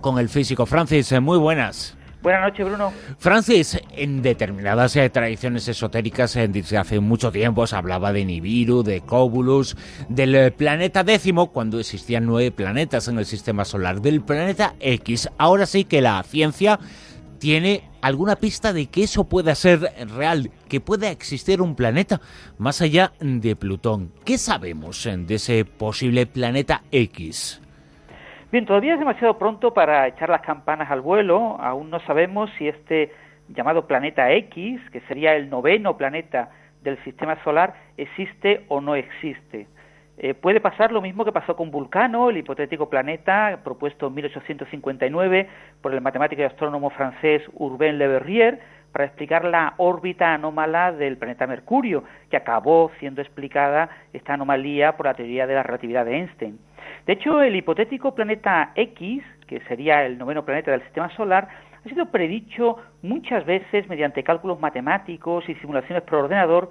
Con el físico Francis, eh, muy buenas. Buenas noches, Bruno. Francis, en determinadas eh, tradiciones esotéricas eh, desde hace mucho tiempo se hablaba de Nibiru, de Cobulus, del planeta décimo, cuando existían nueve planetas en el sistema solar, del planeta X. Ahora sí que la ciencia tiene alguna pista de que eso pueda ser real, que pueda existir un planeta más allá de Plutón. ¿Qué sabemos de ese posible planeta X? Bien, todavía es demasiado pronto para echar las campanas al vuelo. Aún no sabemos si este llamado planeta X, que sería el noveno planeta del sistema solar, existe o no existe. Eh, puede pasar lo mismo que pasó con Vulcano, el hipotético planeta propuesto en 1859 por el matemático y astrónomo francés Urbain Le Verrier para explicar la órbita anómala del planeta Mercurio, que acabó siendo explicada esta anomalía por la teoría de la relatividad de Einstein. De hecho, el hipotético planeta X, que sería el noveno planeta del sistema solar, ha sido predicho muchas veces mediante cálculos matemáticos y simulaciones por ordenador,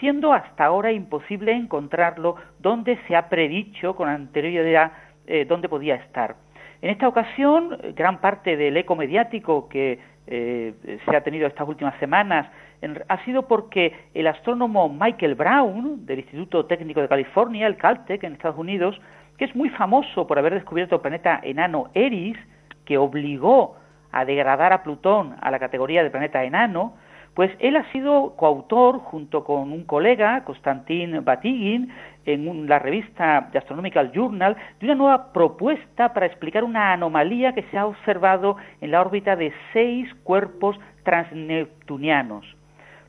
siendo hasta ahora imposible encontrarlo donde se ha predicho con anterioridad eh, dónde podía estar. En esta ocasión, gran parte del eco mediático que eh, se ha tenido estas últimas semanas ha sido porque el astrónomo Michael Brown, del Instituto Técnico de California, el Caltech, en Estados Unidos, que es muy famoso por haber descubierto el planeta enano Eris, que obligó a degradar a Plutón a la categoría de planeta enano, pues él ha sido coautor, junto con un colega, Konstantin Batygin, en la revista The Astronomical Journal, de una nueva propuesta para explicar una anomalía que se ha observado en la órbita de seis cuerpos transneptunianos.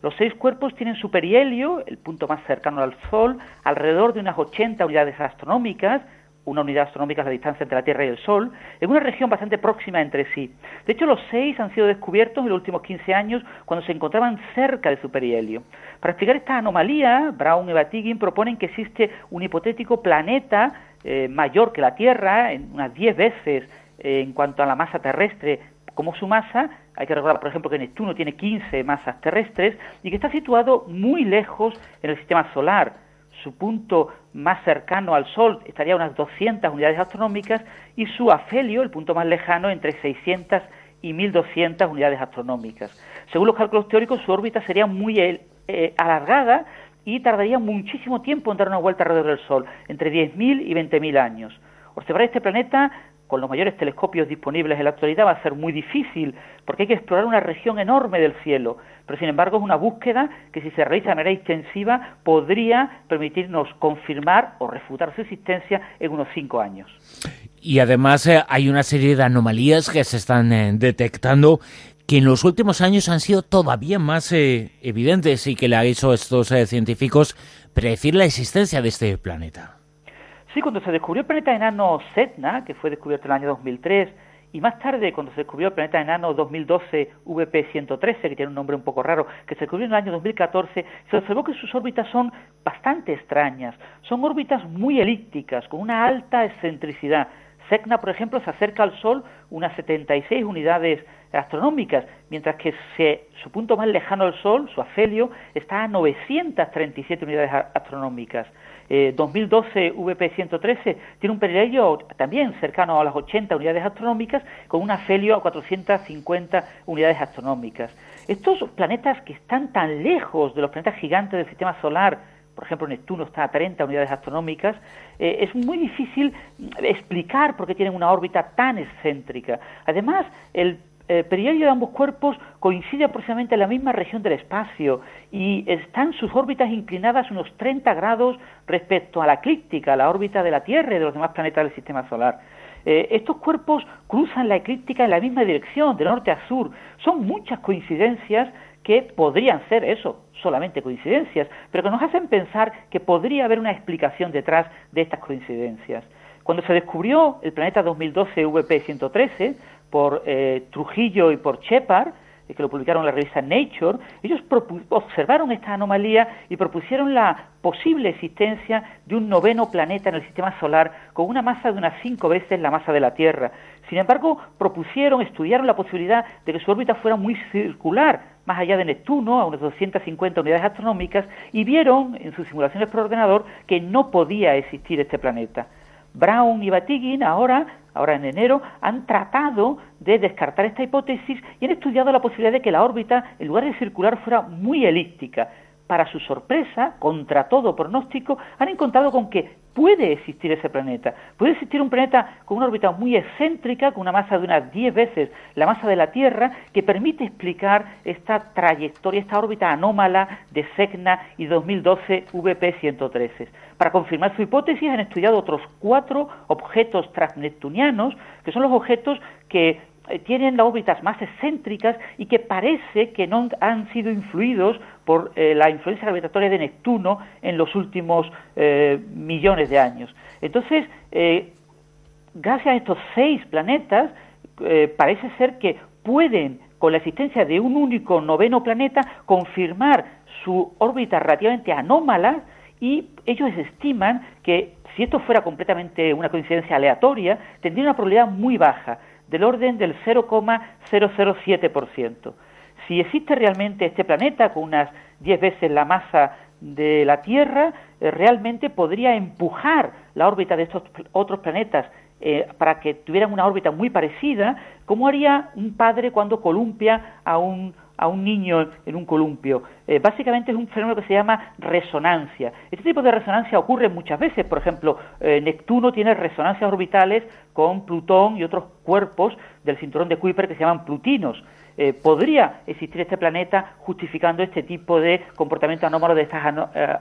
Los seis cuerpos tienen su perihelio, el punto más cercano al Sol, alrededor de unas 80 unidades astronómicas, una unidad astronómica es la distancia entre la Tierra y el Sol, en una región bastante próxima entre sí. De hecho, los seis han sido descubiertos en los últimos 15 años cuando se encontraban cerca de su perihelio. Para explicar esta anomalía, Brown y Batygin proponen que existe un hipotético planeta eh, mayor que la Tierra, en unas 10 veces eh, en cuanto a la masa terrestre como su masa, hay que recordar, por ejemplo, que Neptuno tiene 15 masas terrestres y que está situado muy lejos en el sistema solar. Su punto más cercano al Sol estaría a unas 200 unidades astronómicas y su afelio, el punto más lejano, entre 600 y 1200 unidades astronómicas. Según los cálculos teóricos, su órbita sería muy eh, eh, alargada y tardaría muchísimo tiempo en dar una vuelta alrededor del Sol, entre 10.000 y 20.000 años. Observar este planeta con los mayores telescopios disponibles en la actualidad va a ser muy difícil, porque hay que explorar una región enorme del cielo. Pero sin embargo es una búsqueda que si se realiza de manera extensiva podría permitirnos confirmar o refutar su existencia en unos cinco años. Y además eh, hay una serie de anomalías que se están eh, detectando que en los últimos años han sido todavía más eh, evidentes y que le ha hecho a estos científicos predecir la existencia de este planeta. Sí, cuando se descubrió el planeta enano Setna, que fue descubierto en el año 2003, y más tarde, cuando se descubrió el planeta enano 2012 VP113, que tiene un nombre un poco raro, que se descubrió en el año 2014, se observó que sus órbitas son bastante extrañas. Son órbitas muy elípticas, con una alta excentricidad. Setna, por ejemplo, se acerca al Sol unas 76 unidades astronómicas, mientras que su punto más lejano al Sol, su afelio, está a 937 unidades astronómicas. 2012 eh, VP113 tiene un perihelio también cercano a las 80 unidades astronómicas con un afelio a 450 unidades astronómicas. Estos planetas que están tan lejos de los planetas gigantes del sistema solar, por ejemplo Neptuno está a 30 unidades astronómicas, eh, es muy difícil explicar por qué tienen una órbita tan excéntrica. Además, el perihelio de ambos cuerpos coincide aproximadamente en la misma región del espacio y están sus órbitas inclinadas unos 30 grados respecto a la eclíptica, la órbita de la Tierra y de los demás planetas del sistema solar. Eh, estos cuerpos cruzan la eclíptica en la misma dirección, de norte a sur. Son muchas coincidencias que podrían ser eso, solamente coincidencias, pero que nos hacen pensar que podría haber una explicación detrás de estas coincidencias. Cuando se descubrió el planeta 2012 VP113 por eh, Trujillo y por Shepard, eh, que lo publicaron en la revista Nature, ellos observaron esta anomalía y propusieron la posible existencia de un noveno planeta en el sistema solar con una masa de unas cinco veces la masa de la Tierra. Sin embargo, propusieron, estudiaron la posibilidad de que su órbita fuera muy circular, más allá de Neptuno, a unas 250 unidades astronómicas, y vieron en sus simulaciones por ordenador que no podía existir este planeta. Brown y Batygin ahora ahora en enero, han tratado de descartar esta hipótesis y han estudiado la posibilidad de que la órbita, en lugar de circular, fuera muy elíptica. Para su sorpresa, contra todo pronóstico, han encontrado con que puede existir ese planeta. Puede existir un planeta con una órbita muy excéntrica, con una masa de unas 10 veces la masa de la Tierra, que permite explicar esta trayectoria, esta órbita anómala de SECNA y 2012 VP-113. Para confirmar su hipótesis han estudiado otros cuatro objetos transneptunianos, que son los objetos que tienen las órbitas más excéntricas y que parece que no han sido influidos por eh, la influencia gravitatoria de Neptuno en los últimos eh, millones de años. Entonces, gracias a estos seis planetas, parece ser que pueden, con la existencia de un único noveno planeta, confirmar su órbita relativamente anómala y ellos estiman que si esto fuera completamente una coincidencia aleatoria, tendría una probabilidad muy baja, del orden del 0,007%. Si existe realmente este planeta con unas 10 veces la masa de la Tierra, eh, realmente podría empujar la órbita de estos otros planetas eh, para que tuvieran una órbita muy parecida, como haría un padre cuando columpia a un a un niño en un columpio. Eh, básicamente es un fenómeno que se llama resonancia. Este tipo de resonancia ocurre muchas veces. Por ejemplo, eh, Neptuno tiene resonancias orbitales con Plutón y otros cuerpos del cinturón de Kuiper que se llaman plutinos. Eh, podría existir este planeta justificando este tipo de comportamiento anómalo de estas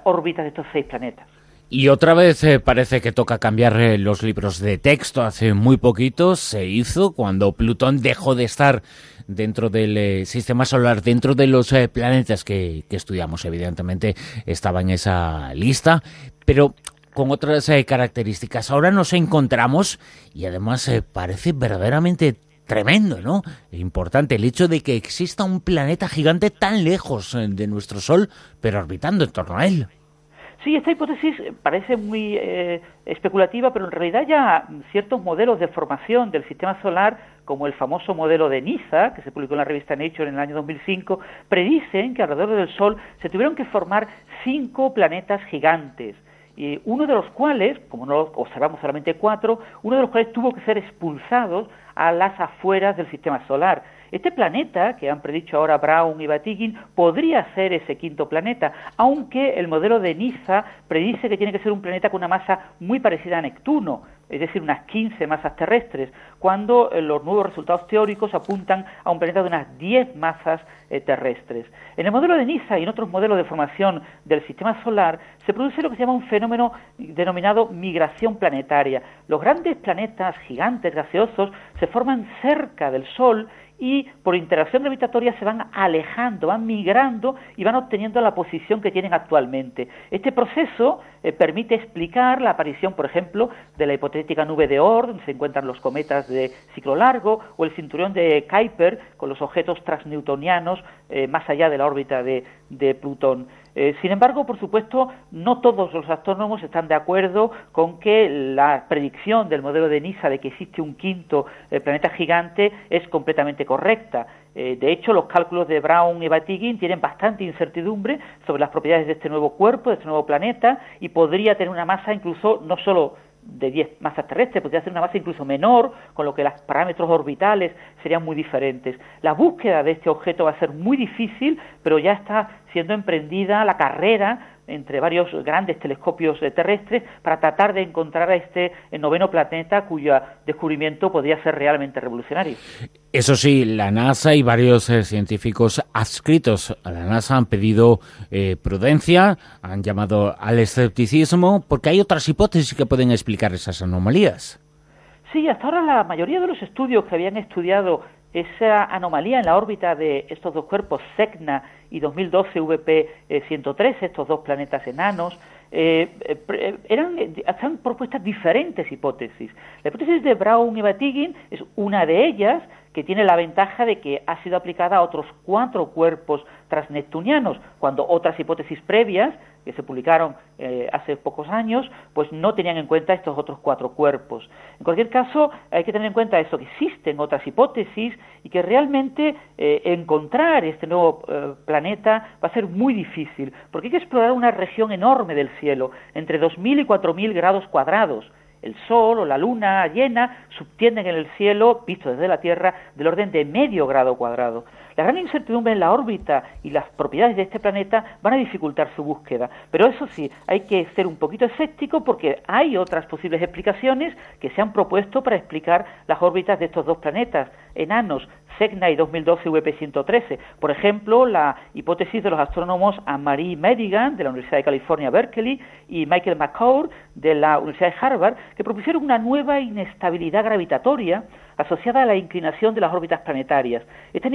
órbitas de estos seis planetas. Y otra vez eh, parece que toca cambiar eh, los libros de texto. Hace muy poquito se hizo cuando Plutón dejó de estar dentro del eh, sistema solar, dentro de los planetas que, estudiamos. Evidentemente estaba en esa lista, pero con otras características. Ahora nos encontramos y además parece verdaderamente tremendo, ¿no? Importante el hecho de que exista un planeta gigante tan lejos de nuestro Sol, pero orbitando en torno a él. Sí, esta hipótesis parece muy eh, especulativa, pero en realidad ya ciertos modelos de formación del sistema solar, como el famoso modelo de NISA, que se publicó en la revista Nature en el año 2005, predicen que alrededor del Sol se tuvieron que formar cinco planetas gigantes. Y uno de los cuales, como no observamos solamente cuatro, uno de los cuales tuvo que ser expulsado a las afueras del sistema solar. Este planeta, que han predicho ahora Brown y Batygin, podría ser ese quinto planeta, aunque el modelo de NISA predice que tiene que ser un planeta con una masa muy parecida a Neptuno, es decir, unas 15 masas terrestres, cuando eh, los nuevos resultados teóricos apuntan a un planeta de unas 10 masas eh, terrestres. En el modelo de NISA y en otros modelos de formación del sistema solar se produce lo que se llama un fenómeno denominado migración planetaria. Los grandes planetas gigantes gaseosos se forman cerca del Sol y por interacción gravitatoria se van alejando, van migrando y van obteniendo la posición que tienen actualmente. Este proceso eh, permite explicar la aparición, por ejemplo, de la hipotética nube de Oort, donde se encuentran los cometas de ciclo largo, o el cinturón de Kuiper con los objetos transnewtonianos eh, más allá de la órbita de Plutón. Eh, sin embargo, por supuesto, no todos los astrónomos están de acuerdo con que la predicción del modelo de NISA de que existe un quinto eh, planeta gigante es completamente correcta. Eh, de hecho, los cálculos de Brown y Batygin tienen bastante incertidumbre sobre las propiedades de este nuevo cuerpo, de este nuevo planeta, y podría tener una masa incluso no solo de 10 masas terrestres, podría ser una masa incluso menor, con lo que los parámetros orbitales serían muy diferentes. La búsqueda de este objeto va a ser muy difícil, pero ya está siendo emprendida la carrera entre varios grandes telescopios eh, terrestres para tratar de encontrar a este eh, noveno planeta cuyo descubrimiento podría ser realmente revolucionario. Eso sí, la NASA y varios eh, científicos adscritos a la NASA han pedido prudencia, han llamado al escepticismo, porque hay otras hipótesis que pueden explicar esas anomalías. Sí, hasta ahora la mayoría de los estudios que habían estudiado esa anomalía en la órbita de estos dos cuerpos, SECNA y 2012 VP-113, estos dos planetas enanos, eh, eh, eran, están propuestas diferentes hipótesis. La hipótesis de Brown y Batygin es una de ellas, que tiene la ventaja de que ha sido aplicada a otros cuatro cuerpos transneptunianos, cuando otras hipótesis previas, que se publicaron eh, hace pocos años, pues no tenían en cuenta estos otros cuatro cuerpos. En cualquier caso, hay que tener en cuenta eso, que existen otras hipótesis y que realmente eh, encontrar este nuevo eh, planeta va a ser muy difícil, porque hay que explorar una región enorme del cielo, entre 2.000 y 4.000 grados cuadrados, el Sol o la Luna llena subtienden en el cielo, visto desde la Tierra, del orden de medio grado cuadrado. La gran incertidumbre en la órbita y las propiedades de este planeta van a dificultar su búsqueda, pero eso sí, hay que ser un poquito escéptico porque hay otras posibles explicaciones que se han propuesto para explicar las órbitas de estos dos planetas enanos, Segna y 2012 VP113. Por ejemplo, la hipótesis de los astrónomos Anne-Marie Medigan de la Universidad de California, Berkeley, y Michael McCord de la Universidad de Harvard, que propusieron una nueva inestabilidad gravitatoria asociada a la inclinación de las órbitas planetarias. Esta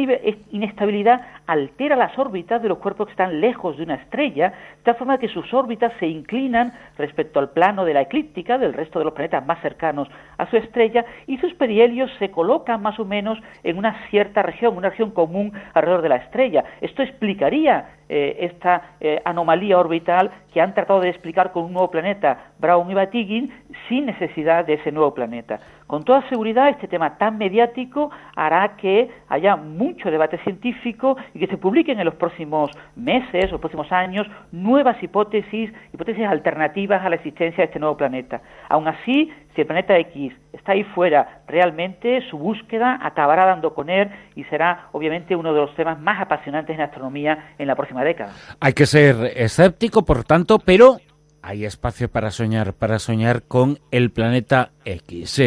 inestabilidad altera las órbitas de los cuerpos que están lejos de una estrella, de tal forma que sus órbitas se inclinan respecto al plano de la eclíptica del resto de los planetas más cercanos a su estrella y sus perihelios se colocan más o menos en una cierta región, una región común alrededor de la estrella. Esto explicaría eh, esta eh, anomalía orbital que han tratado de explicar con un nuevo planeta, Brown y Batygin, sin necesidad de ese nuevo planeta. Con toda seguridad, este tema tan mediático hará que haya mucho debate científico y que se publiquen en los próximos meses o próximos años nuevas hipótesis, hipótesis alternativas a la existencia de este nuevo planeta. Aún así, si el planeta X está ahí fuera, realmente su búsqueda acabará dando con él y será obviamente uno de los temas más apasionantes en astronomía en la próxima década. Hay que ser escéptico, por tanto, pero hay espacio para soñar, para soñar con el planeta X.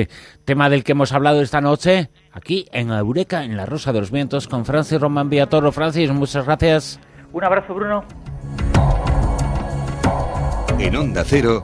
tema del que hemos hablado esta noche aquí en Eureka, en la Rosa de los Vientos, con Francis Román Villatoro. Francis, muchas gracias. Un abrazo, Bruno. En Onda Cero.